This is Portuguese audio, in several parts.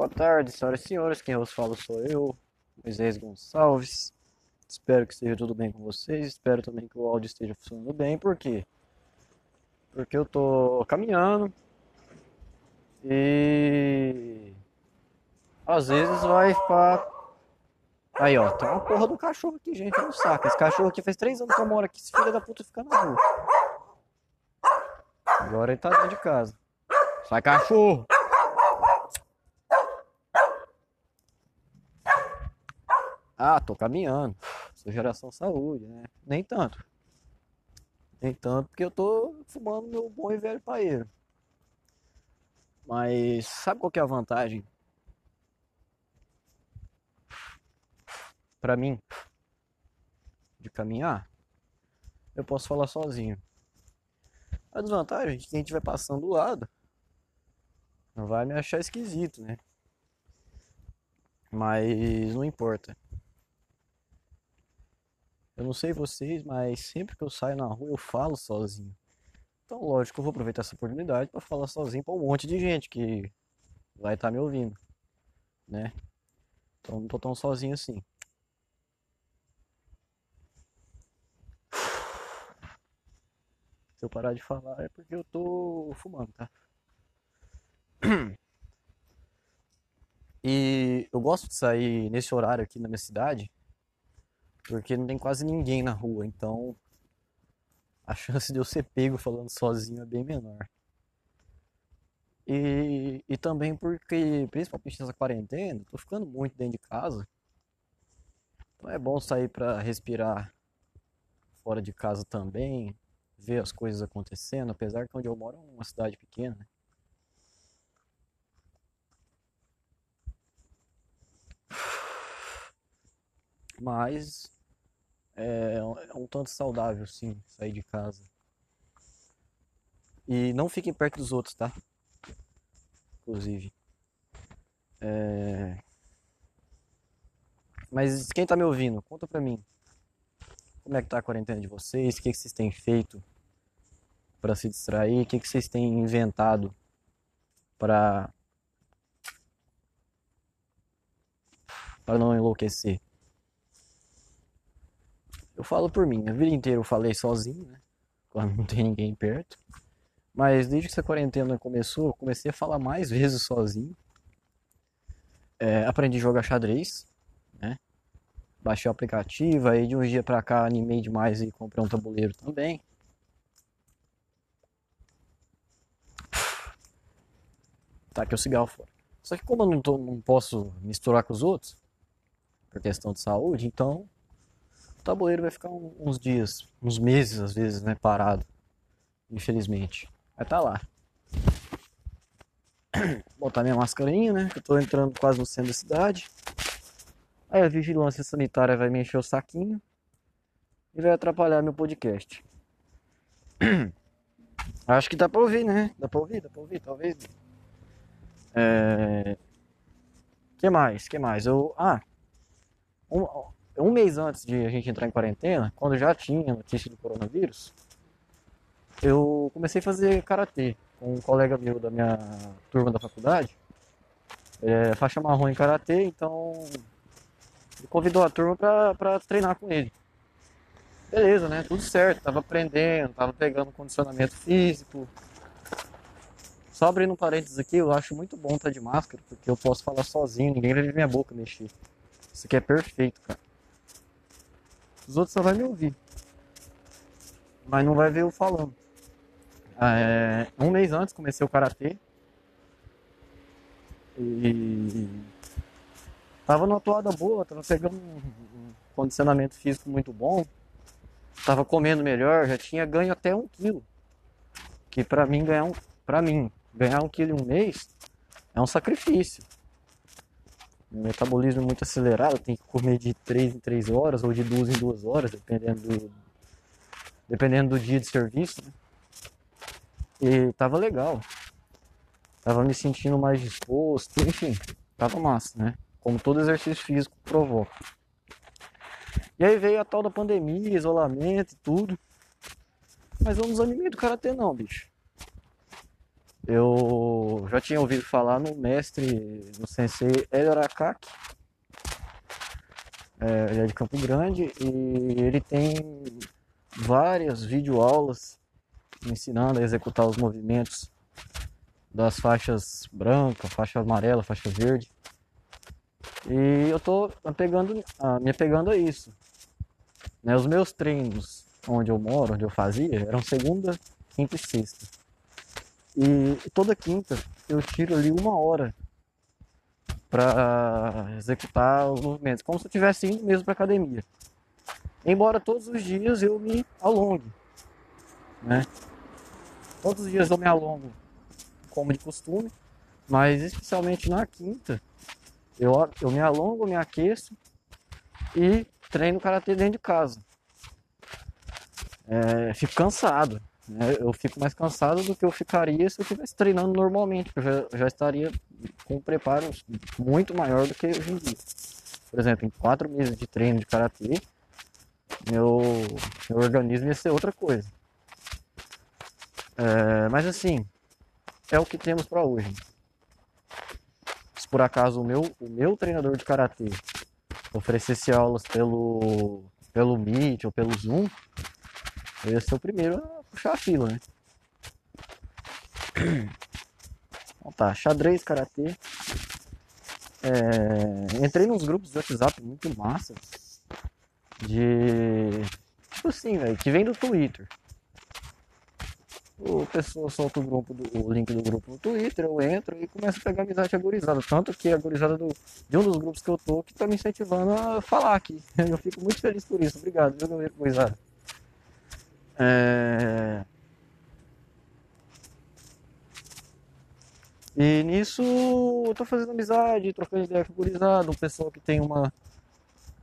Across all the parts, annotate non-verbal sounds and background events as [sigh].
Boa tarde, senhoras e senhores. Quem vos fala sou eu, Moisés Gonçalves. Espero que esteja tudo bem com vocês. Espero também que o áudio esteja funcionando bem. Por quê? Porque eu tô caminhando e às vezes vai pra. Aí ó, tem uma porra do cachorro aqui, gente, no saco. Esse cachorro aqui faz três anos que eu moro aqui. Esse filho da puta fica na rua. Agora ele tá dentro de casa. Sai cachorro! Ah, tô caminhando. Sou geração saúde, né? Nem tanto. Nem tanto porque eu tô fumando meu bom e velho paeiro. Mas sabe qual que é a vantagem? Pra mim, de caminhar, eu posso falar sozinho. A desvantagem é que quem estiver passando do lado não vai me achar esquisito, né? Mas não importa. Eu não sei vocês, mas sempre que eu saio na rua eu falo sozinho. Então, lógico, eu vou aproveitar essa oportunidade para falar sozinho para um monte de gente que vai estar tá me ouvindo, né? Então, não tô tão sozinho assim. Se eu parar de falar é porque eu tô fumando, tá? E eu gosto de sair nesse horário aqui na minha cidade porque não tem quase ninguém na rua, então a chance de eu ser pego falando sozinho é bem menor. E, e também porque, principalmente nessa quarentena, tô ficando muito dentro de casa. Então é bom sair para respirar fora de casa também, ver as coisas acontecendo, apesar que onde eu moro é uma cidade pequena. Né? Mas é, é um tanto saudável, sim, sair de casa. E não fiquem perto dos outros, tá? Inclusive. É... Mas quem tá me ouvindo, conta pra mim. Como é que tá a quarentena de vocês? O que, que vocês têm feito para se distrair? O que, que vocês têm inventado para para não enlouquecer? Eu falo por mim, a vida inteira eu falei sozinho, né? Quando não tem ninguém perto. Mas desde que essa quarentena começou, eu comecei a falar mais vezes sozinho. É, aprendi a jogar xadrez, né? Baixei o aplicativo, aí de um dia pra cá animei demais e comprei um tabuleiro também. Tá aqui o cigarro fora. Só que como eu não, tô, não posso misturar com os outros, por questão de saúde, então o tabuleiro vai ficar uns dias, uns meses às vezes, né, parado. Infelizmente. Estar tá lá. [coughs] Vou botar minha mascarinha, né? Que eu tô entrando quase no centro da cidade. Aí a vigilância sanitária vai me encher o saquinho e vai atrapalhar meu podcast. [coughs] Acho que dá pra ouvir, né? Dá pra ouvir, dá pra ouvir, talvez. É... que mais? que mais? Eu... Ah, um, um mês antes de a gente entrar em quarentena, quando já tinha notícia do coronavírus, eu comecei a fazer karatê com um colega meu da minha turma da faculdade, é, faixa marrom em karatê, então ele convidou a turma para treinar com ele. Beleza, né? Tudo certo, tava aprendendo, tava pegando condicionamento físico. Só abrindo um parênteses aqui, eu acho muito bom estar de máscara, porque eu posso falar sozinho, ninguém vai ver minha boca mexer. Isso aqui é perfeito, cara. Os outros só vai me ouvir. Mas não vai ver eu falando. É, um mês antes comecei o karatê. E tava numa toada boa, tava pegando um condicionamento físico muito bom. Tava comendo melhor, já tinha ganho até um quilo. Que pra mim ganhar um. Pra mim, ganhar um quilo em um mês é um sacrifício. Metabolismo é muito acelerado, tem que comer de 3 em 3 horas ou de 2 em 2 horas, dependendo do, dependendo do dia de serviço. Né? E tava legal. Tava me sentindo mais disposto, enfim, tava massa, né? Como todo exercício físico provoca. E aí veio a tal da pandemia, isolamento e tudo. Mas eu não desanimei do karatê não, bicho. Eu já tinha ouvido falar no mestre, no sensei Hélio Arakaki. É, ele é de Campo Grande e ele tem várias videoaulas ensinando a executar os movimentos das faixas branca, faixa amarela, faixa verde. E eu tô apegando, ah, me apegando a isso. Né, os meus treinos onde eu moro, onde eu fazia, eram segunda, quinta e sexta. E toda quinta eu tiro ali uma hora para executar os movimentos, como se eu estivesse indo mesmo para academia. Embora todos os dias eu me alongue, né? Todos os dias eu me alongo como de costume, mas especialmente na quinta eu, eu me alongo, me aqueço e treino karatê dentro de casa. É, fico cansado, né? eu fico mais cansado do que eu ficaria se eu estivesse treinando normalmente, eu já, já estaria com um preparo muito maior do que hoje em dia. Por exemplo, em quatro meses de treino de karatê, meu, meu organismo ia ser outra coisa. É, mas assim, é o que temos para hoje. Se por acaso o meu, o meu treinador de karatê oferecesse aulas pelo, pelo Meet ou pelo Zoom, eu ia ser o primeiro a puxar a fila, né? Então tá, xadrez, karatê. É, entrei nos grupos do WhatsApp muito massa. De. Tipo assim, velho, que vem do Twitter o pessoa solta o grupo do, o link do grupo no Twitter, eu entro e começo a pegar amizade agorizada. Tanto que a agorizada do, de um dos grupos que eu tô que tá me incentivando a falar aqui. [laughs] Eu fico muito feliz por isso. Obrigado, viu, agorizada? É... E nisso eu tô fazendo amizade, trocando ideia com agorizada, um pessoal que tem uma,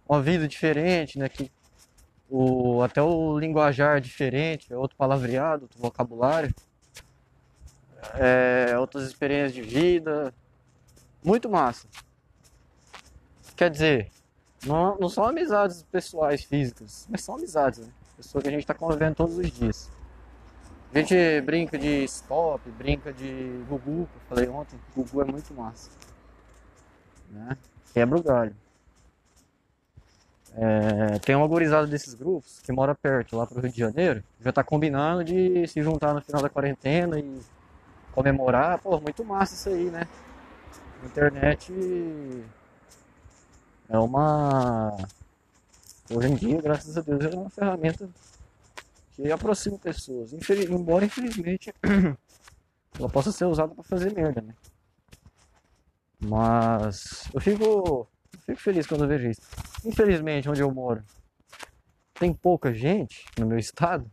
uma vida diferente, né? Que o, até o linguajar diferente, é outro palavreado, outro vocabulário, é, outras experiências de vida, muito massa. Quer dizer, não, não são amizades pessoais, físicas, mas são amizades, né? Pessoa que a gente está convivendo todos os dias. A gente brinca de stop, brinca de Gugu, que eu falei ontem, Gugu é muito massa. Né? Quebra o galho. É, tem uma gurizada desses grupos que mora perto, lá pro Rio de Janeiro, já tá combinando de se juntar no final da quarentena e comemorar. Pô, muito massa isso aí, né? A internet é uma. Hoje em dia, graças a Deus, é uma ferramenta que aproxima pessoas. Infeliz... Embora, infelizmente, [clears throat] ela possa ser usada para fazer merda, né? Mas eu fico Fico feliz quando eu vejo isso. Infelizmente, onde eu moro, tem pouca gente no meu estado,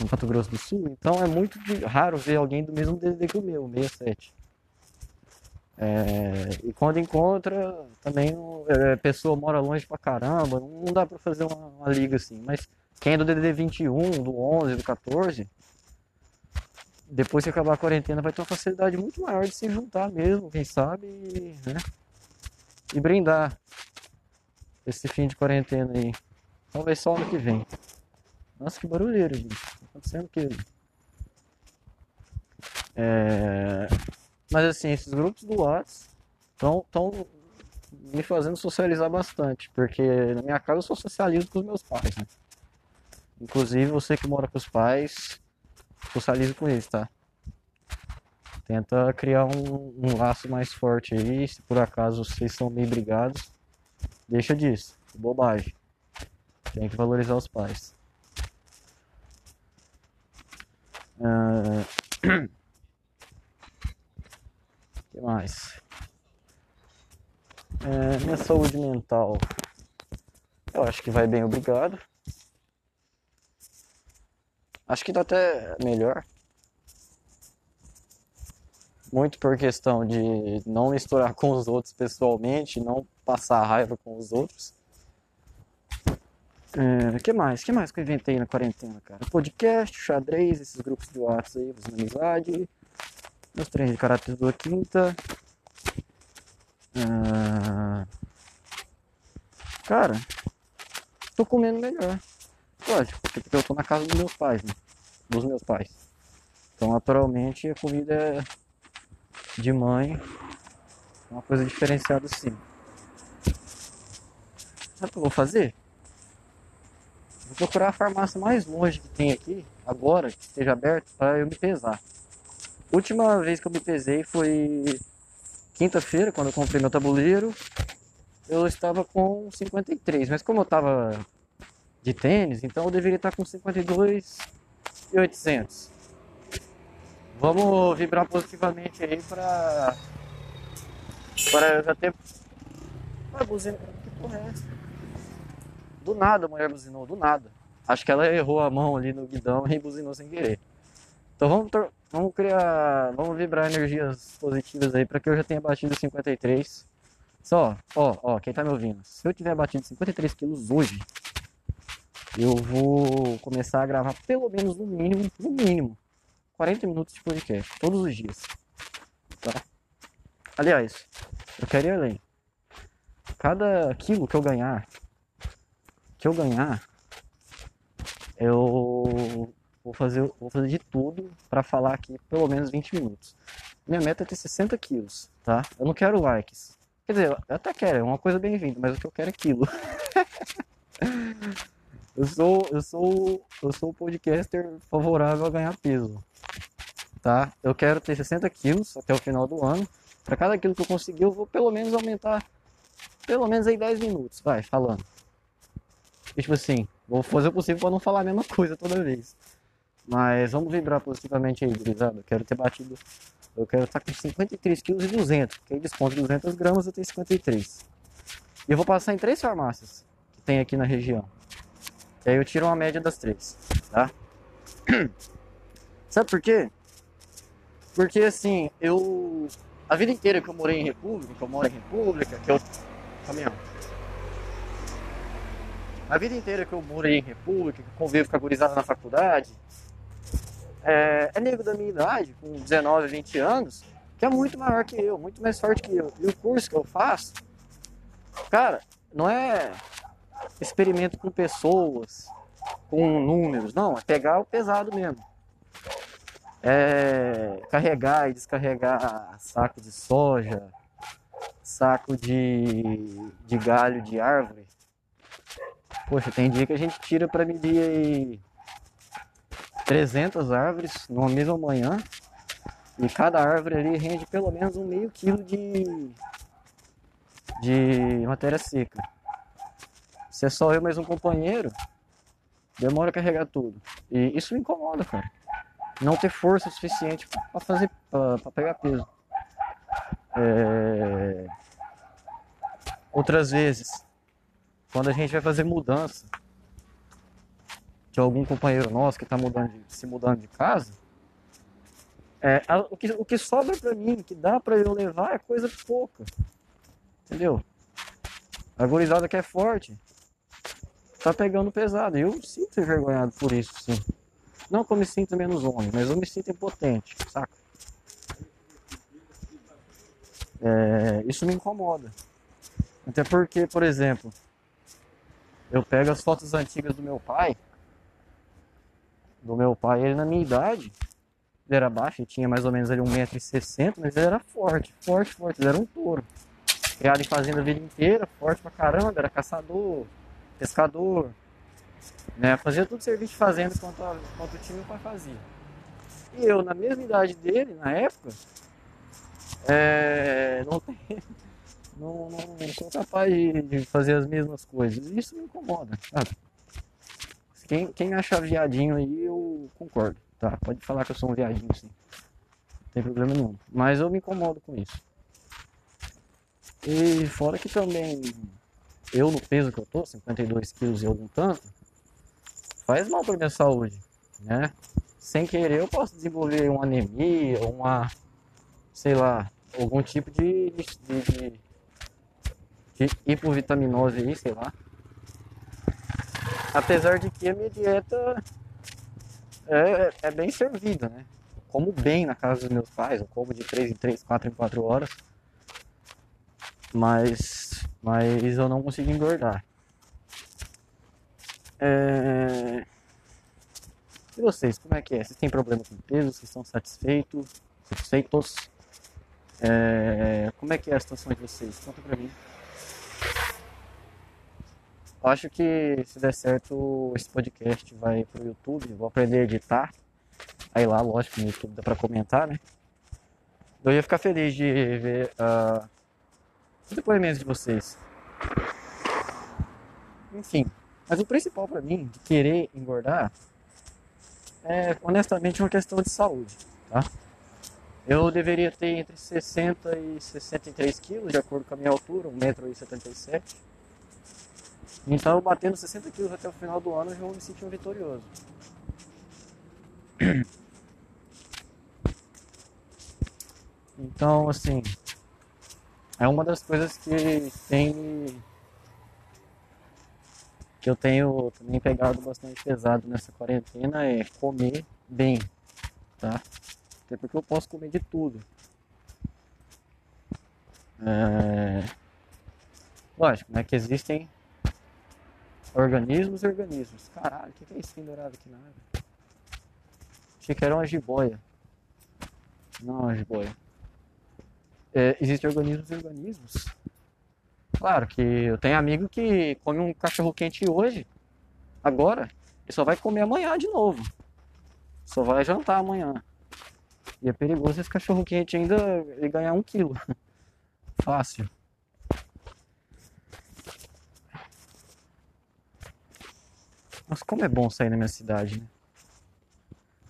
no Mato Grosso do Sul, então é muito raro ver alguém do mesmo DDD que o meu, 67. É, e quando encontra, também é, a pessoa mora longe pra caramba, não dá pra fazer uma, uma, liga assim. Mas quem é do DDD 21, do 11, do 14, depois que acabar a quarentena vai ter uma facilidade muito maior de se juntar mesmo, quem sabe, né? e brindar esse fim de quarentena aí. Talvez só ano que vem. Nossa, que barulheiro, gente. Tá acontecendo o que? É... Mas assim, esses grupos do Whats estão me fazendo socializar bastante. Porque na minha casa eu sou socializo com os meus pais, né? Inclusive você que mora com os pais, socialize com eles, tá? Tenta criar um, um, laço mais forte aí. Se por acaso vocês são meio brigados, deixa disso. Bobagem. Tem que valorizar os pais. Uh... [clears throat] que mais? É, minha saúde mental. Eu acho que vai bem, obrigado. Acho que tá até melhor muito por questão de não misturar [laughs] com os outros pessoalmente, não passar raiva com os outros. O é, que mais? que mais que eu inventei na quarentena, cara? Podcast, xadrez, esses grupos de WhatsApp aí, amizade. Meus treinos de caráter da quinta. É... Cara, tô comendo melhor. Lógico, porque eu tô na casa dos meus pais, né? Dos meus pais. Então, naturalmente, a comida de mãe é uma coisa diferenciada sim. Sabe o que eu vou fazer? Vou procurar a farmácia mais longe que tem aqui, agora, que esteja aberto, para eu me pesar. Última vez que eu me pesei foi quinta-feira, quando eu comprei meu tabuleiro. Eu estava com 53, mas como eu estava de tênis, então eu deveria estar com 52 e 800. Vamos vibrar positivamente aí para para eu já ter a buzina, que porra é essa? Do nada a mulher buzinou, do nada. Acho que ela errou a mão ali no guidão e buzinou sem querer. Então vamos, vamos criar, vamos vibrar energias positivas aí para que eu já tenha batido 53. Só, ó, ó, quem tá me ouvindo, se eu tiver batido 53 quilos hoje, eu vou começar a gravar pelo menos no mínimo, no mínimo, 40 minutos de podcast, todos os dias. Tá? Aliás, eu quero ir além. Cada quilo que eu ganhar, que eu ganhar, eu vou fazer, vou fazer de tudo para falar aqui pelo menos 20 minutos. Minha meta é ter 60 quilos, tá? Eu não quero likes. Quer dizer, eu até quero, é uma coisa bem-vinda, mas o que eu quero é quilo. [laughs] eu sou, eu sou, eu sou o podcaster favorável a ganhar peso, tá? Eu quero ter 60 quilos até o final do ano. Para cada quilo que eu conseguir, eu vou pelo menos aumentar, pelo menos aí 10 minutos, vai, falando. E, tipo assim, vou fazer o possível para não falar a mesma coisa toda vez. Mas vamos vibrar positivamente aí, gurizada. Quero ter batido. Eu quero estar com 53 kg e 200. Porque aí desconto 200 gramas, eu tenho 53. E eu vou passar em três farmácias que tem aqui na região. E aí eu tiro uma média das três, tá? [clears throat] Sabe por quê? Porque assim, eu. A vida inteira que eu morei em República, que eu moro em República, que eu. Caminhão. A vida inteira que eu morei em República, que eu convivo com a gurizada na faculdade, é, é nego da minha idade, com 19, 20 anos, que é muito maior que eu, muito mais forte que eu. E o curso que eu faço, cara, não é experimento com pessoas, com números, não, é pegar o pesado mesmo. É carregar e descarregar saco de soja, saco de, de galho de árvore. Poxa, tem dia que a gente tira para medir aí 300 árvores numa mesma manhã. E cada árvore ali rende pelo menos um meio quilo de, de matéria seca. Se é só eu mais um companheiro, demora a carregar tudo. E isso me incomoda, cara. Não ter força suficiente para fazer, para pegar peso. É... Outras vezes, quando a gente vai fazer mudança, de algum companheiro nosso que está se mudando de casa, é, a, o, que, o que sobra para mim, que dá para eu levar, é coisa pouca. Entendeu? A gurizada que é forte tá pegando pesado. Eu sinto envergonhado por isso, sim. Não que eu me sinta menos homem, mas eu me sinto impotente, saca? É, isso me incomoda. Até porque, por exemplo, eu pego as fotos antigas do meu pai do meu pai, ele na minha idade, ele era baixo, ele tinha mais ou menos ali 1,60m, mas ele era forte, forte, forte, ele era um touro. Criado em fazenda a vida inteira, forte pra caramba, era caçador, pescador, né? Fazia tudo serviço de fazenda quanto, a, quanto o time meu pai fazia. E eu, na mesma idade dele, na época, é, não, tem, [laughs] não, não, não sou capaz de, de fazer as mesmas coisas. Isso me incomoda, sabe? Quem, quem acha viadinho aí, eu concordo, tá? Pode falar que eu sou um viadinho, sim. Não tem problema nenhum. Mas eu me incomodo com isso. E fora que também, eu no peso que eu tô, 52 quilos e algum tanto, faz mal pra minha saúde, né? Sem querer eu posso desenvolver uma anemia, uma, sei lá, algum tipo de, de, de, de hipovitaminose aí, sei lá. Apesar de que a minha dieta é, é bem servida, né? Como bem na casa dos meus pais, eu como de 3 em 3, 4 em 4 horas. Mas, mas eu não consigo engordar. É... E vocês, como é que é? Vocês têm problema com peso? Vocês estão satisfeitos? Satisfeitos? É... Como é que é a situação de vocês? Conta pra mim. Acho que se der certo esse podcast vai pro YouTube, vou aprender a editar. Aí lá, lógico, no YouTube dá pra comentar, né? Eu ia ficar feliz de ver uh, os depoimentos de vocês. Enfim, mas o principal para mim de querer engordar é honestamente uma questão de saúde, tá? Eu deveria ter entre 60 e 63 quilos, de acordo com a minha altura, 1,77m. Então, batendo 60 quilos até o final do ano, eu vou me sentir um vitorioso. [clears throat] Então, assim, é uma das coisas que tem que eu tenho também pegado bastante pesado nessa quarentena é comer bem, tá? Até porque eu posso comer de tudo. É... Lógico, né? Que existem organismos e organismos. Caralho, o que, que é isso pendurado aqui na água? Achei que era uma jiboia. Não é uma jiboia. É, existem organismos e organismos. Claro que eu tenho amigo que come um cachorro quente hoje, agora, e só vai comer amanhã de novo. Só vai jantar amanhã. E é perigoso esse cachorro quente ainda ganhar um quilo. [laughs] Fácil. Mas como é bom sair na minha cidade, né?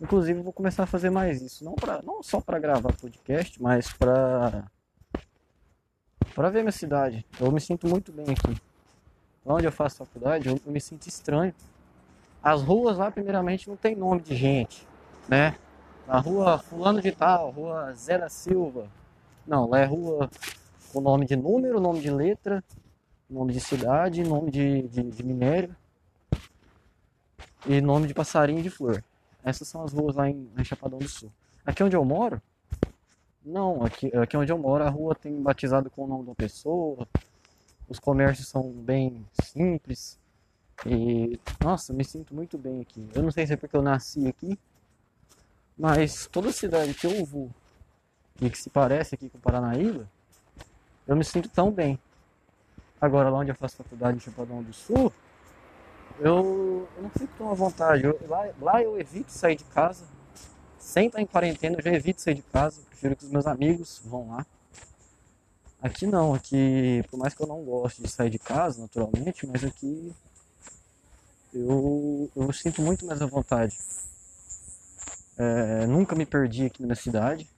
Inclusive vou começar a fazer mais isso, não para não só para gravar podcast, mas para para ver minha cidade. Eu me sinto muito bem aqui. Onde eu faço faculdade, eu, me sinto estranho. As ruas lá, primeiramente, não tem nome de gente, né? Na rua Fulano de Tal, rua da Silva. Não, lá é rua com nome de número, nome de letra, nome de cidade, nome de, de, de minério e nome de passarinho de flor. Essas são as ruas lá em, em Chapadão do Sul. Aqui onde eu moro, não, aqui, aqui onde eu moro, a rua tem batizado com o nome de uma pessoa. Os comércios são bem simples. E, nossa, me sinto muito bem aqui. Eu não sei se é porque eu nasci aqui, mas toda cidade que eu vou e que se parece aqui com Paranaíba, eu me sinto tão bem. Agora, lá onde eu faço faculdade em Chapadão do Sul, eu, eu não fico tão à vontade. Eu, lá, lá eu evito sair de casa. Sem estar em quarentena, eu já evito sair de casa prefiro que os meus amigos vão lá. Aqui não, aqui, por mais que eu não goste de sair de casa, naturalmente, mas aqui eu, eu sinto muito mais à vontade. É, nunca me perdi aqui na cidade.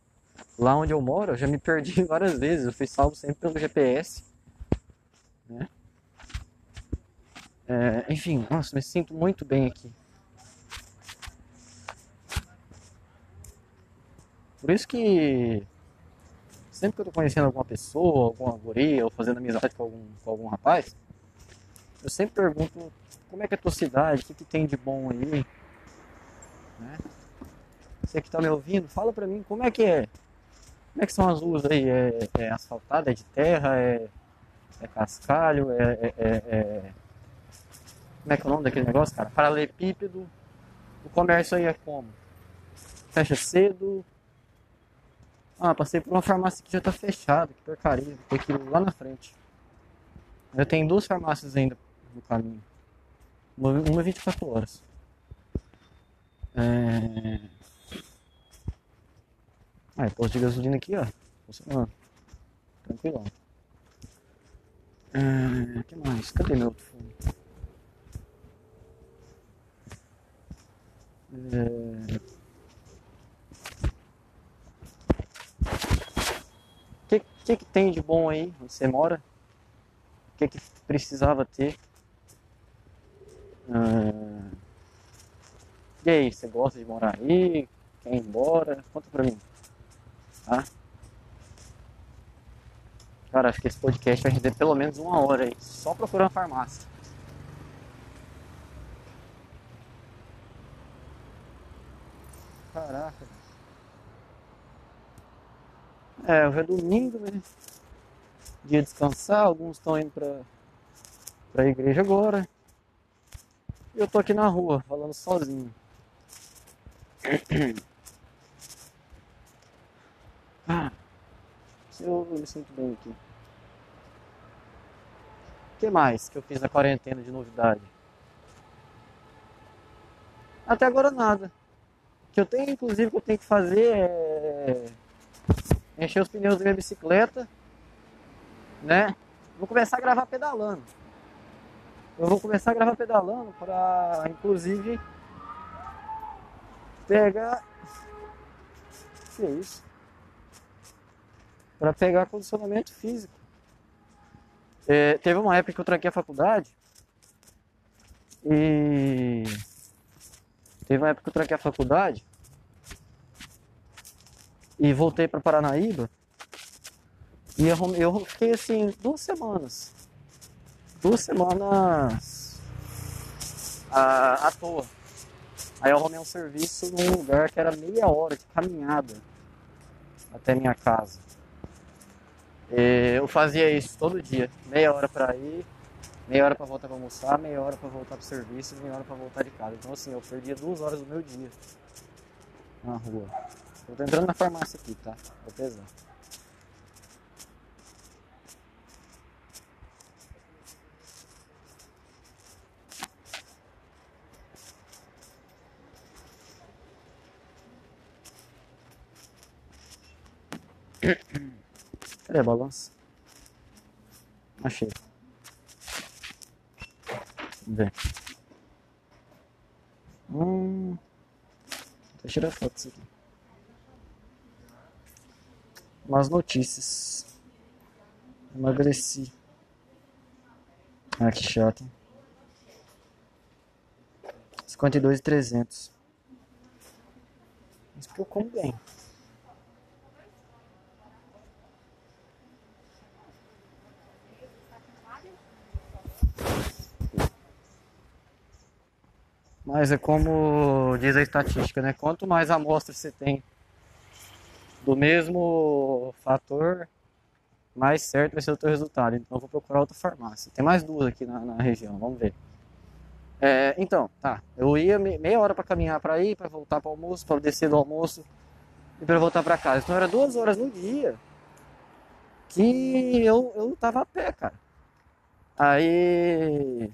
Lá onde eu moro, eu já me perdi [laughs] várias vezes. Eu fui salvo sempre pelo GPS. Né? É, enfim, nossa, me sinto muito bem aqui. Por isso que sempre que eu tô conhecendo alguma pessoa, alguma guria, ou fazendo amizade com algum, com algum rapaz, eu sempre pergunto como é que é a tua cidade, o que, que tem de bom aí, né? Você que tá me ouvindo, fala pra mim como é que é. Como é que são as ruas aí? É, é asfaltada, é de terra, é, é cascalho, é, é, é, é, Como é que é o nome daquele negócio, cara? Paralelepípedo. O comércio aí é como? Fecha cedo, ah, passei por uma farmácia que já tá fechada, que porcaria, ter que ir lá na frente. Eu tenho duas farmácias ainda no caminho. Uma, uma 24 horas. É... Ah, posto de gasolina aqui, ó. Funcionando. Tranquilão. É... O que mais? Cadê meu outro fone? O que, que tem de bom aí você mora? O que, que precisava ter? Ah, e aí, você gosta de morar aí? Quer ir embora? Conta pra mim. Tá? Cara, acho que esse podcast vai render pelo menos uma hora aí, só procurando farmácia. Caraca. É, hoje é domingo, né? Dia de descansar, alguns estão indo pra, pra igreja agora. E eu tô aqui na rua, falando sozinho. [coughs] Ah, eu me sinto bem aqui. O que mais que eu fiz na quarentena de novidade? Até agora nada. O que eu tenho, inclusive, que eu tenho que fazer é encher os pneus da minha bicicleta, né? Vou começar a gravar pedalando. Eu vou começar a gravar pedalando para, inclusive, pegar. Que é isso? Para pegar condicionamento físico. É, teve uma época que eu tranquei a faculdade e teve uma época que eu tranquei a faculdade e voltei para Paranaíba e eu, fiquei assim duas semanas. Duas semanas à, à toa. Aí eu arrumei um serviço num lugar que era meia hora de caminhada até minha casa. E eu fazia isso todo dia meia hora para ir meia hora para voltar para almoçar meia hora para voltar para o serviço meia hora para voltar de casa então assim eu perdia duas horas do meu dia na rua eu tô entrando na farmácia aqui, tá? Vou pesar. Cadê a balança? Achei. Vem. Hum. Vou tirar foto disso aqui umas notícias. Emagreci. Ah, que chato. 52,300. Mas que eu como bem. Mas é como diz a estatística, né? Quanto mais amostras você tem do mesmo fator, mais certo vai ser o teu resultado. Então eu vou procurar outra farmácia. Tem mais duas aqui na, na região, vamos ver. É, então, tá. Eu ia meia hora para caminhar para ir, para voltar para almoço, para descer do almoço e para voltar para casa. Então era duas horas no dia que eu, eu tava a pé, cara. Aí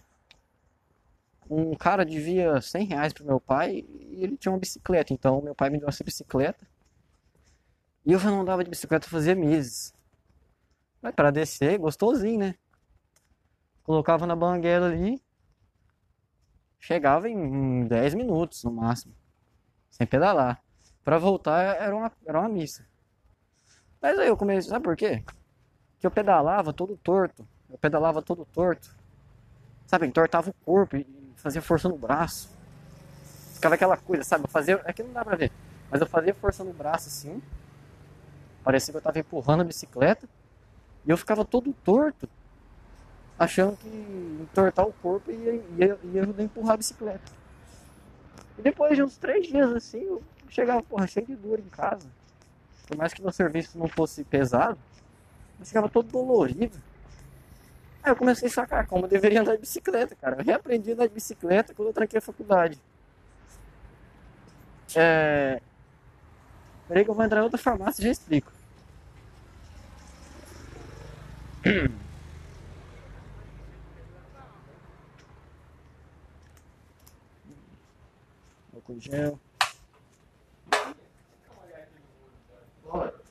um cara devia 100 reais pro meu pai e ele tinha uma bicicleta. Então meu pai me deu essa bicicleta e eu já não andava de bicicleta fazia meses. Mas para descer, gostosinho, né? Colocava na banguela ali. Chegava em 10 minutos no máximo. Sem pedalar. Para voltar era uma, era uma missa. Mas aí eu comecei, sabe por quê? Que eu pedalava todo torto. Eu pedalava todo torto. Sabe, entortava o corpo e fazia força no braço. Ficava aquela coisa, sabe? Eu fazia. Aqui não dá pra ver. Mas eu fazia força no braço assim. Parecia que eu estava empurrando a bicicleta e eu ficava todo torto, achando que entortar o corpo ia, ia, ia ajudar a empurrar a bicicleta. E depois de uns três dias assim, eu chegava porra, cheio de dor em casa. Por mais que meu serviço não fosse pesado, eu ficava todo dolorido. Aí eu comecei a sacar como eu deveria andar de bicicleta, cara. Eu reaprendi a andar de bicicleta quando eu tranquei a faculdade. É... Peraí que eu vou entrar em outra farmácia e já explico. Hum. Álcool gel. Bora.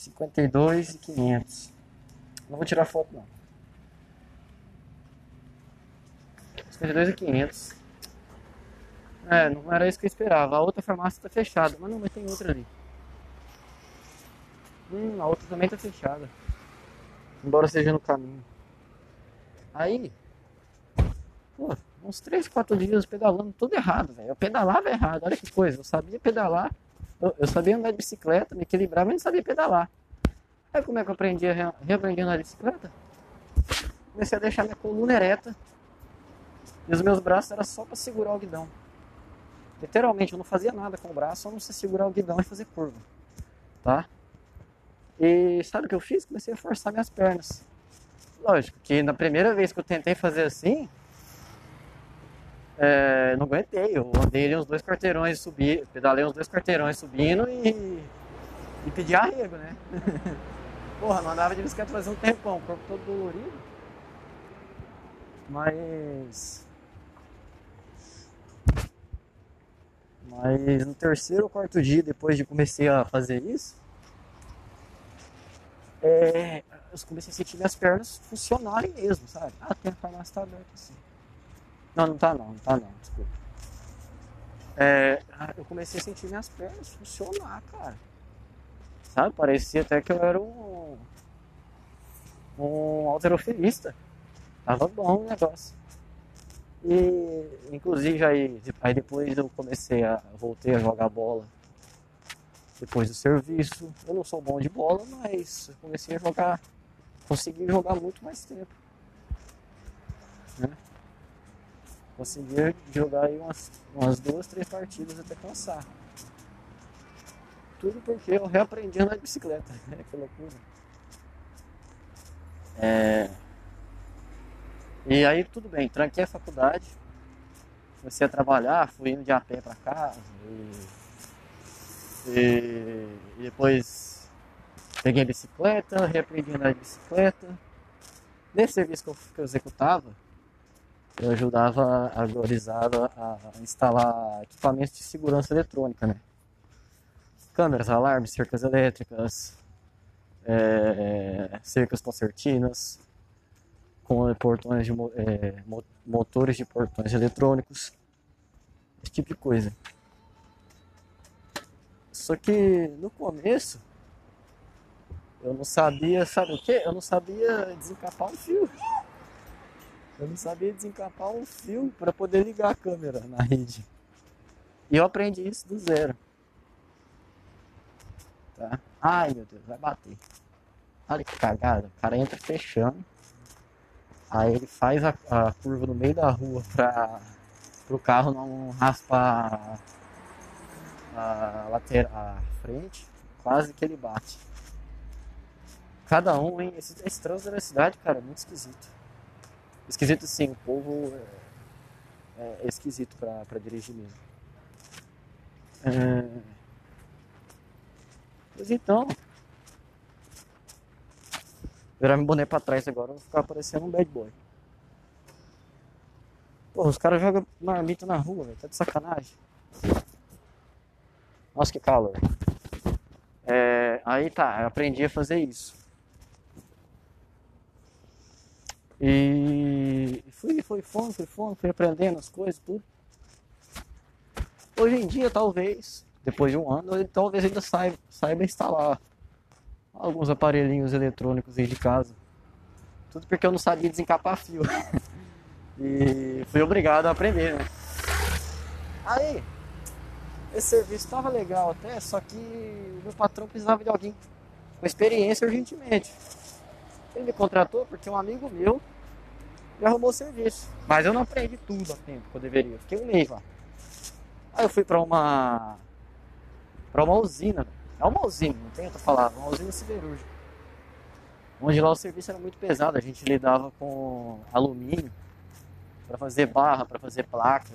52 e 500. Não vou tirar foto, não. 52 e É, não era isso que eu esperava. A outra farmácia tá fechada. Mas não, mas tem outra ali. Hum, a outra também tá fechada. Embora seja no caminho. Aí, pô, uns 3, 4 dias pedalando tudo errado, velho. Eu pedalava errado, olha que coisa. Eu sabia pedalar, eu, eu, sabia andar de bicicleta, me equilibrar, mas não sabia pedalar. Aí como é que eu aprendi a reaprendi a andar de bicicleta? Comecei a deixar minha coluna ereta. E os meus braços eram só para segurar o guidão. Literalmente, eu não fazia nada com o braço, só não se segurar o guidão e fazer curva. Tá? E sabe o que eu fiz? Comecei a forçar minhas pernas. Lógico que na primeira vez que eu tentei fazer assim, É, não aguentei, eu andei ali uns dois quarteirões subi, pedalei uns dois quarteirões subindo e, e pedi arrego, né? [laughs] Porra, não andava de bicicleta fazia um tempão, o corpo todo dolorido. Mas. Mas no terceiro ou quarto dia, depois de comecei a fazer isso, é, eu comecei a sentir minhas pernas funcionarem mesmo, sabe? Ah, tem a farmácia tá aberta assim. Não, não tá não, não tá não, desculpa. É, eu comecei a sentir minhas pernas funcionar, cara. Sabe? Parecia até que eu era um. um alterofilista. Tava bom o negócio. E inclusive aí, aí depois eu comecei a. voltei a jogar bola depois do serviço. Eu não sou bom de bola, mas comecei a jogar. Consegui jogar muito mais tempo. Né? Consegui jogar aí umas, umas duas, três partidas até cansar. Tudo porque eu reaprendi a andar de bicicleta. [laughs] que loucura. É... E aí tudo bem, tranquei a faculdade, comecei a trabalhar, fui indo de a pé para casa e... e, e depois peguei a bicicleta, reaprendi a andar de bicicleta. Nesse serviço que eu, que eu executava, eu ajudava a gurizada a instalar equipamentos de segurança eletrônica, né? Câmeras, alarmes, cercas elétricas, é, cercas concertinas, com portões de é, motores de portões eletrônicos, esse tipo de coisa. Só que no começo eu não sabia, sabe o que? Eu não sabia desencapar um fio. Eu não sabia desencapar um fio para poder ligar a câmera na rede. E eu aprendi isso do zero. Tá? Ai meu Deus, vai bater. Olha que cagada. O cara entra fechando. Aí ele faz a, a curva no meio da rua para o carro não raspar a, lateral, a frente. Quase que ele bate. Cada um, hein? Esse, esse trânsito da cidade, cara, é muito esquisito. Esquisito sim, o povo é, é esquisito pra dirigir mesmo. É... Pois então, virar meu boné pra trás agora, eu vou ficar parecendo um bad boy. Pô, os caras jogam marmita na rua, véio, tá de sacanagem. Nossa, que calor. É, aí tá, eu aprendi a fazer isso. E fui, fui fome, fui fome, fui aprendendo as coisas, tudo. Hoje em dia, talvez, depois de um ano, talvez ainda saiba, saiba instalar alguns aparelhinhos eletrônicos aí de casa. Tudo porque eu não sabia desencapar fio. [laughs] e fui obrigado a aprender, né? Aí, esse serviço estava legal até, só que o meu patrão precisava de alguém com experiência urgentemente. Ele me contratou porque um amigo meu me arrumou serviço. Mas eu não aprendi tudo a tempo que eu deveria. Fiquei um mês lá. Aí eu fui para uma para uma usina, é uma usina, não tem outra palavra, uma usina siderúrgica. Onde lá o serviço era muito pesado, a gente lidava com alumínio para fazer barra, para fazer placa.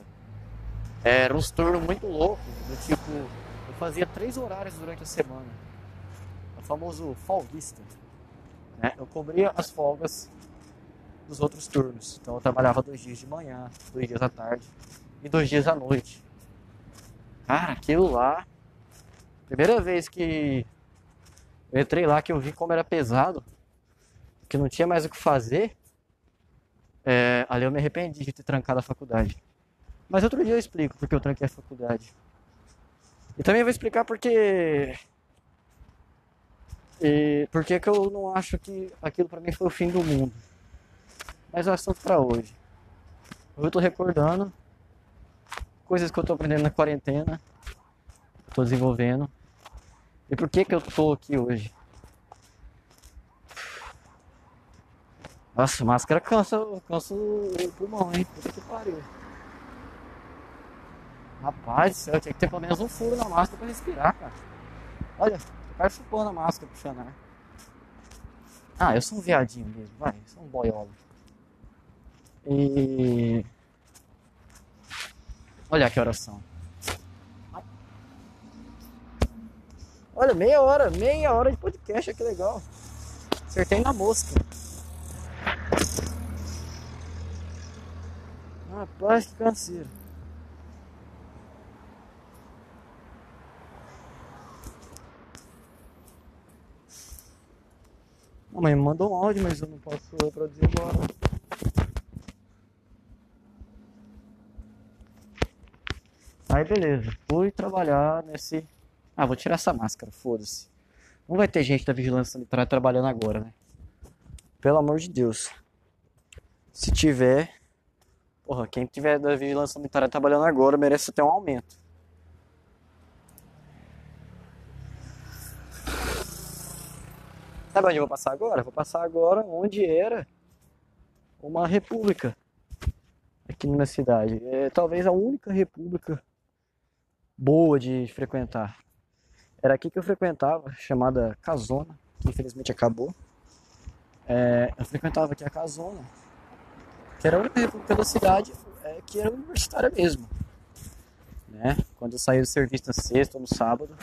Era uns turnos muito loucos, do tipo, eu fazia três horários durante a semana. O famoso folguista. Né? Eu cobria as folgas dos outros turnos. Então eu trabalhava dois dias de manhã, dois dias à tarde e dois dias à noite. Cara, aquilo lá Primeira vez que eu entrei lá, que eu vi como era pesado, que não tinha mais o que fazer, é, ali eu me arrependi de ter trancado a faculdade. Mas outro dia eu explico porque eu tranquei a faculdade. E também vou explicar porque. E porque que eu não acho que aquilo para mim foi o fim do mundo. Mas um assunto para hoje. Eu tô recordando coisas que eu tô aprendendo na quarentena estou desenvolvendo. E por que que eu estou aqui hoje? Nossa, máscara cansa, cansa o pulmão, hein? Puta que pariu. Rapaz, eu tinha que ter pelo menos um furo na máscara para respirar, cara. Olha, o cara chupando a máscara puxando ar. Ah, eu sou um viadinho mesmo, vai, eu sou um boiola. E. Olha que oração. Olha, meia hora, meia hora de podcast, que legal. Acertei na mosca. Rapaz, que canseiro. A mãe me mandou um áudio, mas eu não posso reproduzir agora. Aí beleza, fui trabalhar nesse. Ah, vou tirar essa máscara, foda-se. Não vai ter gente da vigilância sanitária trabalhando agora, né? Pelo amor de Deus. Se tiver. Porra, quem tiver da vigilância sanitária trabalhando agora merece ter um aumento. Sabe onde eu vou passar agora? Vou passar agora onde era uma república aqui na minha cidade. É talvez a única república boa de frequentar. Era aqui que eu frequentava, chamada Casona, que infelizmente acabou. É, eu frequentava aqui a Casona, que era a única república da cidade é, que era universitária mesmo. Né? Quando eu saía do serviço na sexta ou no sábado,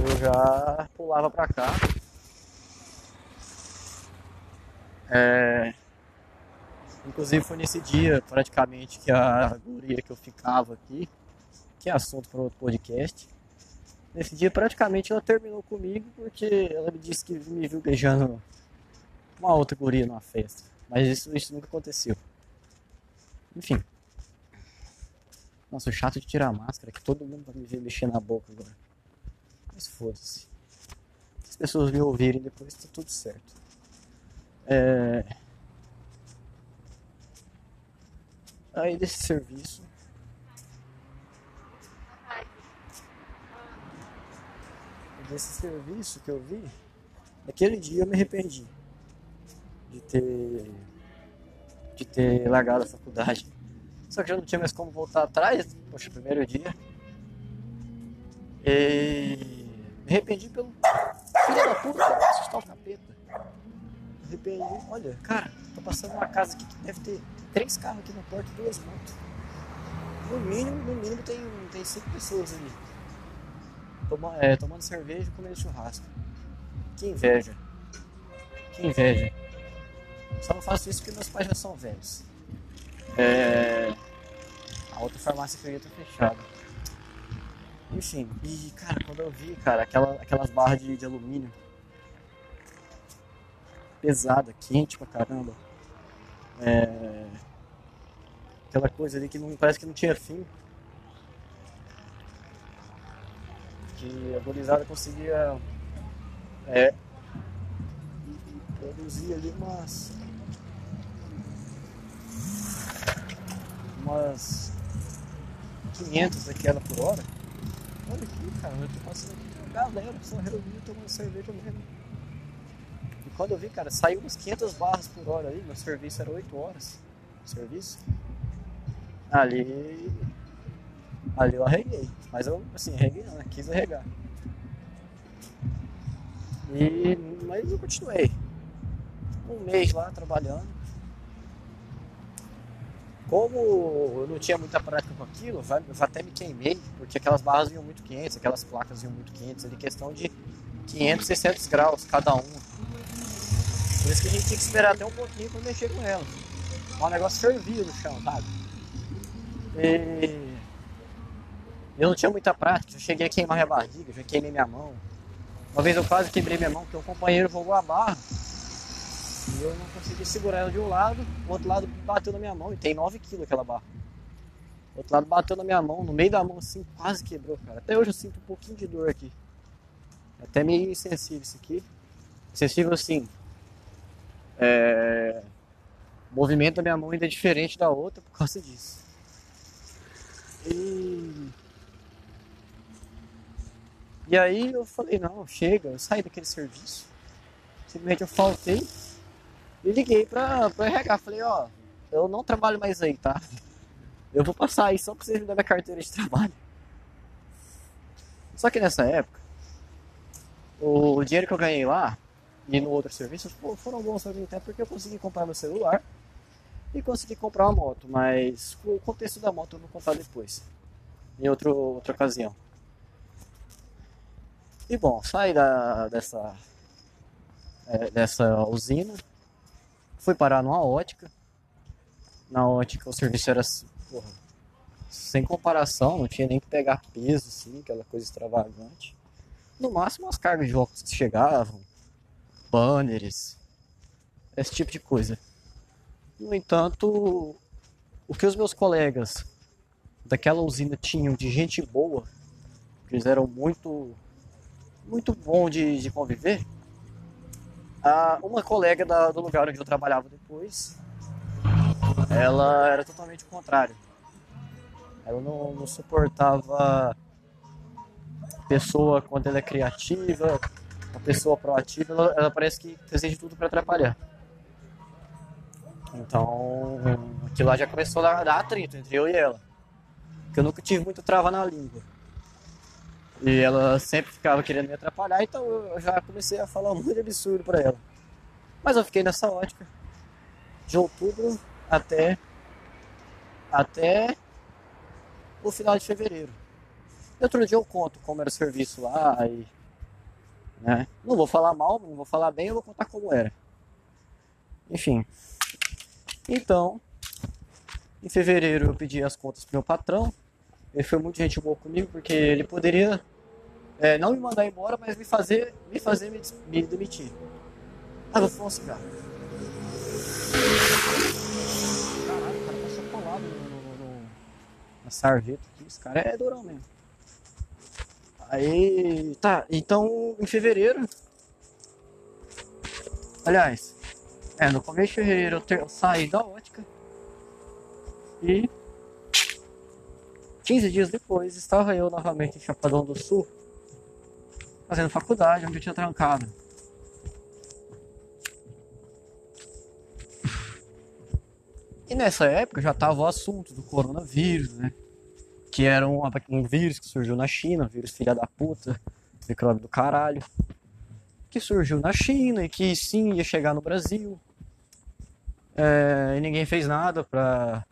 eu já pulava pra cá É, inclusive foi nesse dia, praticamente, que a guria que eu ficava aqui, que é assunto para outro podcast, nesse dia praticamente ela terminou comigo porque ela me disse que me viu beijando uma outra guria numa festa. Mas isso, isso nunca aconteceu. Enfim. Nossa, chato de tirar a máscara que todo mundo vai me ver mexer na boca agora. Mas foda-se. Se as pessoas me ouvirem depois, tá tudo certo. É... Aí desse serviço. Desse serviço que eu vi, naquele dia eu me arrependi de ter de ter largado a faculdade. Só que já não tinha mais como voltar atrás, poxa, primeiro dia. E me arrependi pelo filho da puta, assustar o capeta arrependi. Olha, cara, tô passando uma casa aqui que deve ter três carros aqui na porta e duas motos. No mínimo, no mínimo tem, tem cinco pessoas ali. Toma, é, tomando cerveja e comendo churrasco. Que inveja. Que inveja. Só não faço isso porque meus pais já são velhos. É... A outra farmácia que eu ia tá fechada. Enfim, e cara, quando eu vi, cara, aquela, aquelas barras de, de alumínio pesada, quente pra caramba. É... Aquela coisa ali que não, parece que não tinha fim. Que a gorizada conseguia é, produzir ali umas. umas 500 daquela por hora. Olha aqui, cara, eu tô passando aqui com a galera só reunindo tomando cerveja mesmo quando eu vi, cara, saiu uns 500 barras por hora ali, meu serviço era 8 horas. Serviço. Ali. Ali eu arreguei. Mas eu, assim, arreguei não, né? Quis arregar. E, mas eu continuei. Um mês lá trabalhando. Como eu não tinha muita prática com aquilo, eu até me queimei, porque aquelas barras vinham muito quentes, aquelas placas vinham muito quentes, ali questão de 500, 600 graus cada uma. Por isso que a gente tinha que esperar até um pouquinho para mexer com ela. O negócio fervia no chão, sabe? E... Eu não tinha muita prática, eu cheguei a queimar minha barriga, já queimei minha mão. Uma vez eu quase quebrei minha mão porque um companheiro jogou a barra e eu não consegui segurar ela de um lado, o outro lado bateu na minha mão e tem 9 kg aquela barra. O outro lado bateu na minha mão, no meio da mão assim, quase quebrou, cara. Até hoje eu sinto um pouquinho de dor aqui. Até meio sensível isso aqui. Sensível assim, é... O movimento da minha mão ainda é diferente da outra por causa disso. E... e aí eu falei, não, chega, eu saí daquele serviço. Simplesmente eu faltei e liguei pra, pra RH. Falei, ó, eu não trabalho mais aí, tá? Eu vou passar aí só pra vocês me dar minha carteira de trabalho. Só que nessa época, o dinheiro que eu ganhei lá, e no outro serviço foram bons para mim até porque eu consegui comprar meu celular e consegui comprar uma moto, mas o contexto da moto eu vou contar depois, em outro, outra ocasião. E bom, saí da, dessa, é, dessa usina, fui parar numa ótica. Na ótica o serviço era porra, sem comparação, não tinha nem que pegar peso, assim, aquela coisa extravagante. No máximo as cargas de óculos que chegavam, banners, esse tipo de coisa. No entanto, o que os meus colegas daquela usina tinham de gente boa, eles eram muito muito bom de, de conviver. Ah, uma colega da, do lugar onde eu trabalhava depois, ela era totalmente o contrário. Ela não, não suportava pessoa quando ela é criativa, uma pessoa proativa, ela, ela parece que fazia de tudo para atrapalhar. Então, aquilo lá já começou a dar atrito entre eu e ela. Porque eu nunca tive muito trava na língua. E ela sempre ficava querendo me atrapalhar, então eu já comecei a falar um monte de absurdo para ela. Mas eu fiquei nessa ótica de outubro até até o final de fevereiro. Outro dia eu conto como era o serviço lá e né? Não vou falar mal, não vou falar bem, eu vou contar como era. Enfim. Então, em fevereiro eu pedi as contas pro meu patrão. Ele foi muito gente boa comigo porque ele poderia é, não me mandar embora, mas me fazer me, fazer me, me demitir. Ah, vou fumar um cigarro. Caralho, o cara passou colado no, no, no, na sarjeta aqui. Esse cara é durão mesmo. Aí, tá, então em fevereiro. Aliás, é, no começo de fevereiro eu, ter, eu saí da ótica. E 15 dias depois estava eu novamente em Chapadão do Sul fazendo faculdade, onde eu tinha trancado. E nessa época já estava o assunto do coronavírus, né? Que era um, um vírus que surgiu na China, vírus filha da puta, micróbio do caralho. Que surgiu na China e que sim ia chegar no Brasil. É, e ninguém fez nada pra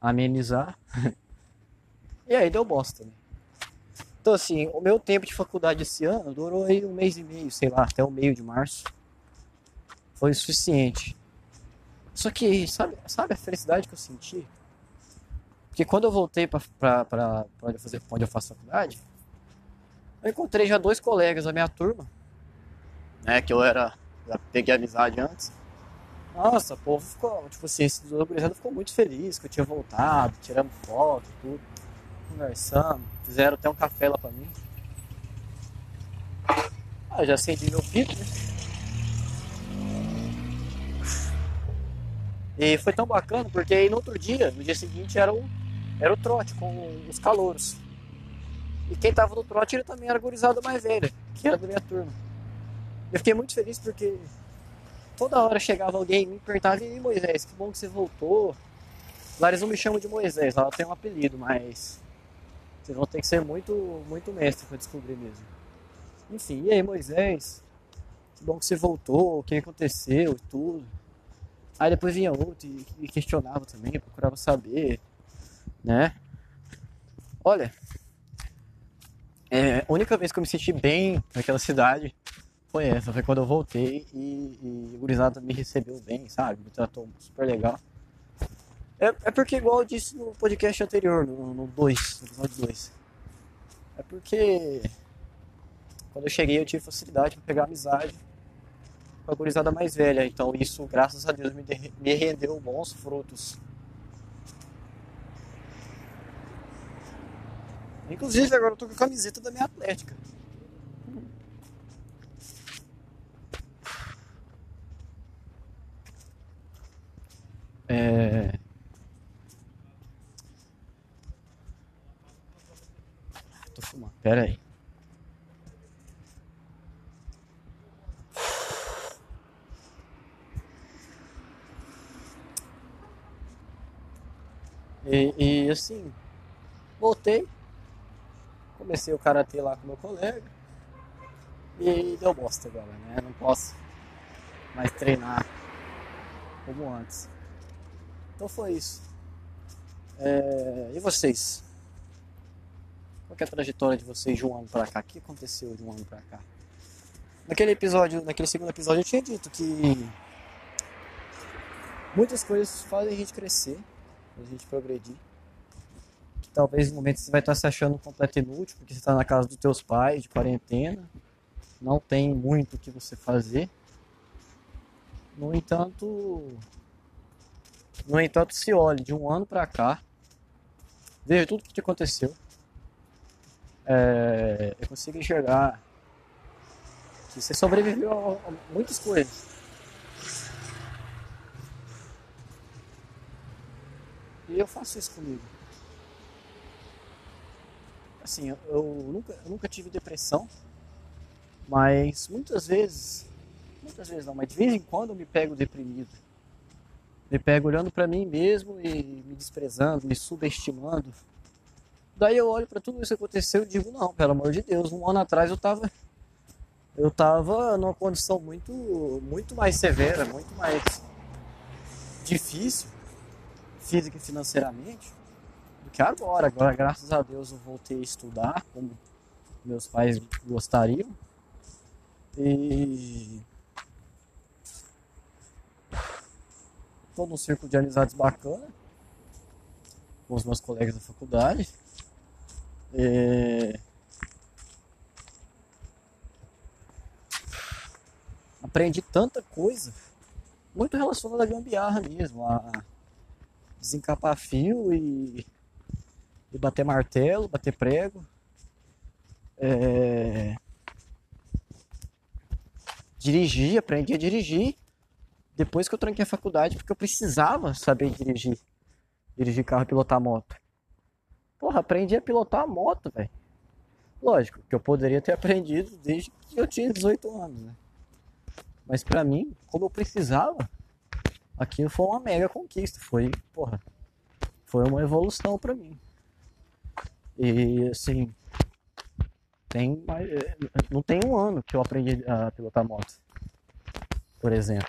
amenizar. [laughs] e aí deu bosta, né? Então, assim, o meu tempo de faculdade esse ano durou aí um mês e meio, sei lá, até o meio de março. Foi o suficiente. Só que, sabe, sabe a felicidade que eu senti? Porque quando eu voltei para onde, eu fazer, onde eu faço faculdade, eu encontrei já dois colegas da minha turma, né, que eu era, já peguei amizade antes. Nossa, o povo ficou, tipo assim, esse gurizada ficou muito feliz que eu tinha voltado, tiramos foto, tudo conversando, fizeram até um café lá pra mim. Ah, já acendi meu pico, né? E foi tão bacana porque aí no outro dia, no dia seguinte, era o, era o trote com os calouros. E quem tava no trote ele também era gurizada mais velha, que era da minha turma. Eu fiquei muito feliz porque toda hora chegava alguém e me perguntava, e Moisés, que bom que você voltou. Lá eles não me chamam de Moisés, eu tenho um apelido, mas vocês vão ter que ser muito, muito mestre para descobrir mesmo. Enfim, e aí Moisés? Que bom que você voltou, o que aconteceu e tudo. Aí depois vinha outro e, questionava também, procurava saber, né? Olha, é, a única vez que eu me senti bem naquela cidade foi essa, foi quando eu voltei e, e o gurizada me recebeu bem, sabe? Me tratou super legal. É, é porque, igual eu disse no podcast anterior, no 2, no episódio 2. É porque quando eu cheguei eu tive facilidade para pegar amizade com a gurizada mais velha. Então isso, graças a Deus, me, me rendeu bons frutos. Inclusive agora eu tô com a camiseta da minha atlética. É... fumar. Pera aí. E, e, assim, voltei, comecei o karatê lá com meu colega e deu bosta agora, né? Não posso mais treinar como antes. Então foi isso. É, e vocês? Qual é a trajetória de vocês de um ano pra cá? O que aconteceu de um ano pra cá? Naquele episódio, naquele segundo episódio eu tinha dito que muitas coisas fazem a gente crescer, a gente progredir. Que talvez no momento você vai estar se achando completo inútil, porque você está na casa dos teus pais, de quarentena, não tem muito o que você fazer. No entanto, no entanto, se olhe de um ano para cá, veja tudo o que aconteceu. É, eu consigo enxergar que você sobreviveu a, a muitas coisas. E eu faço isso comigo. Assim, eu, eu nunca, eu nunca tive depressão, mas muitas vezes muitas vezes não, mas de vez em quando eu me pego deprimido. Me pego olhando para mim mesmo e me desprezando, me subestimando. Daí eu olho para tudo isso que aconteceu e digo, não, pelo amor de Deus, um ano atrás eu tava eu tava numa condição muito muito mais severa, muito mais difícil física e financeiramente do que agora. Agora, graças a Deus, eu voltei a estudar como meus pais gostariam. E todo um círculo de amizades bacana com os meus colegas da faculdade. É... Aprendi tanta coisa, muito relacionada à gambiarra mesmo, a desencapar fio e, e bater martelo, bater prego. É... Dirigir, aprendi a dirigir depois que eu tranquei a faculdade, porque eu precisava saber dirigir. Dirigir carro e pilotar moto. Porra, aprendi a pilotar a moto, velho. Lógico, que eu poderia ter aprendido desde que eu tinha 18 anos, né? Mas pra mim, como eu precisava, aquilo foi uma mega conquista. Foi, porra, foi uma evolução pra mim. E assim, tem não tem um ano que eu aprendi a pilotar moto, por exemplo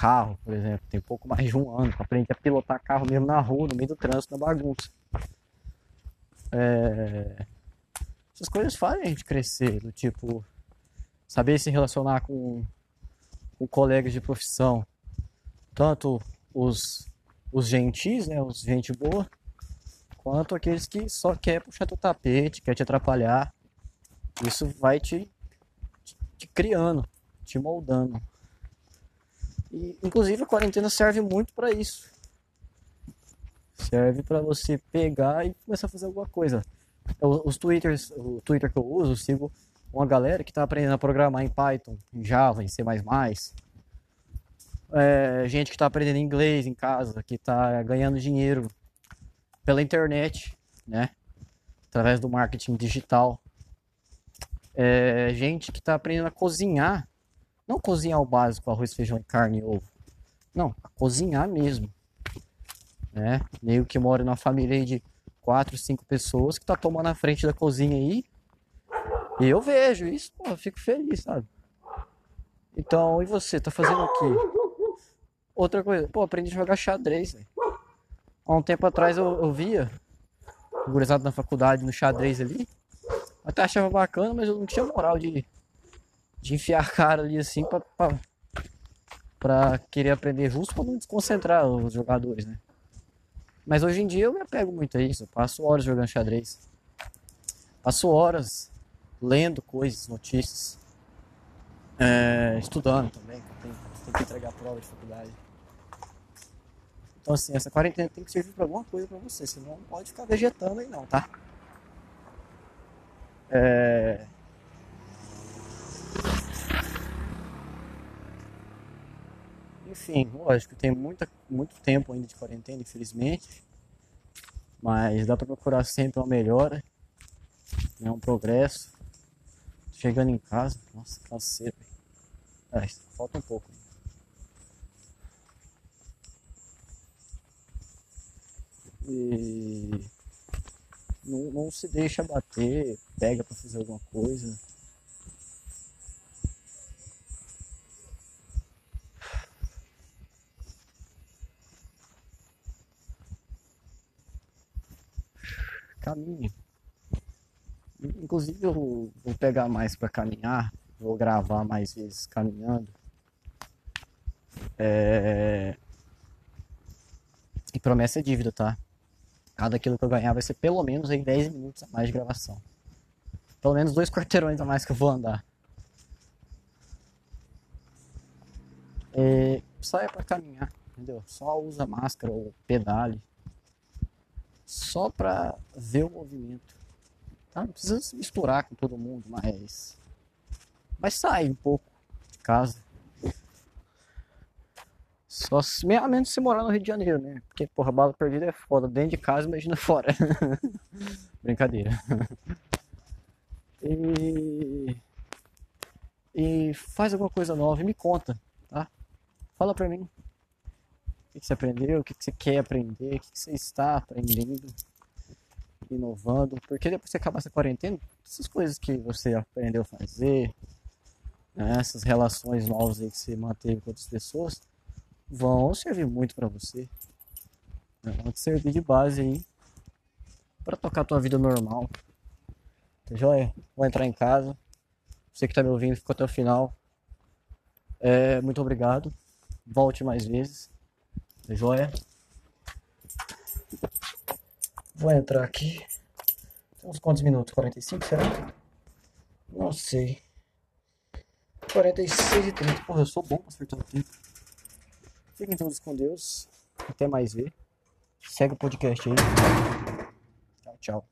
carro, por exemplo, tem pouco mais de um ano que aprendi a pilotar carro mesmo na rua, no meio do trânsito, na bagunça. É... Essas coisas fazem a gente crescer, do tipo, saber se relacionar com, com colegas de profissão, tanto os, os gentis, né, os gente boa, quanto aqueles que só quer puxar teu tapete, quer te atrapalhar. Isso vai te, te, te criando, te moldando. E, inclusive a quarentena serve muito para isso. Serve para você pegar e começar a fazer alguma coisa. Os twitters, o Twitter que eu uso, eu sigo uma galera que está aprendendo a programar em Python, em Java, em C++. É, gente que está aprendendo inglês em casa, que está ganhando dinheiro pela internet, né? Através do marketing digital. É, gente que está aprendendo a cozinhar não cozinhar o básico, arroz, feijão carne e ovo. Não, cozinhar mesmo. Né? Meio que mora numa família de quatro, cinco pessoas que tá tomando a frente da cozinha aí. E eu vejo isso, pô, eu fico feliz, sabe? Então, e você, tá fazendo o quê? Outra coisa, pô, aprendi a jogar xadrez, véio. Há um tempo atrás eu, eu via o gurizado na faculdade no xadrez ali. Até achava bacana, mas eu não tinha moral de de enfiar a cara ali assim pra, pra, pra querer aprender justo pra não desconcentrar os jogadores, né? Mas hoje em dia eu me apego muito a isso, eu passo horas jogando xadrez. Passo horas lendo coisas, notícias, é, estudando também, tem, tem que entregar prova de faculdade. Então assim, essa quarentena tem que servir pra alguma coisa pra você, senão não pode ficar vegetando aí não, tá? É... Enfim, lógico, tem muita, muito tempo ainda de quarentena, infelizmente. Mas dá para procurar sempre uma melhora, né, um progresso. Chegando em casa, nossa, canseiro. É, falta um pouco. E não, não se deixa bater, pega para fazer alguma coisa. Caminhe. Inclusive eu vou pegar mais para caminhar, vou gravar mais vezes caminhando. É... E promessa é dívida, tá? Cada quilo que eu ganhar vai ser pelo menos aí 10 minutos a mais de gravação. Pelo menos dois quarteirões a mais que eu vou andar. É... Saia para caminhar, entendeu? Só usa máscara ou pedale. Só para ver o movimento. Tá? Não precisa se misturar com todo mundo, mas. Mas sai um pouco de casa. Só se, a menos se morar no Rio de Janeiro, né? Porque, porra, bala perdida é foda. Dentro de casa, imagina [laughs] fora. Brincadeira. E... e faz alguma coisa nova e me conta, tá? Fala pra mim. O que você aprendeu? O que você quer aprender? O que você está aprendendo? Inovando? Porque depois que acabar essa quarentena, essas coisas que você aprendeu a fazer, né? essas relações novas aí que você manteve com outras pessoas, vão servir muito para você. Né? Vão te servir de base aí para tocar a tua vida normal. Tá joia? Vou entrar em casa. Você que tá me ouvindo, ficou até o final. É, muito obrigado. Volte mais vezes. Tá joia? Vou entrar aqui. Uns quantos minutos? 45, será? Não sei. 46 e 30. Porra, eu sou bom pra acertar tempo. Fiquem todos com Deus. Até mais ver. Segue o podcast aí. Tchau, tchau.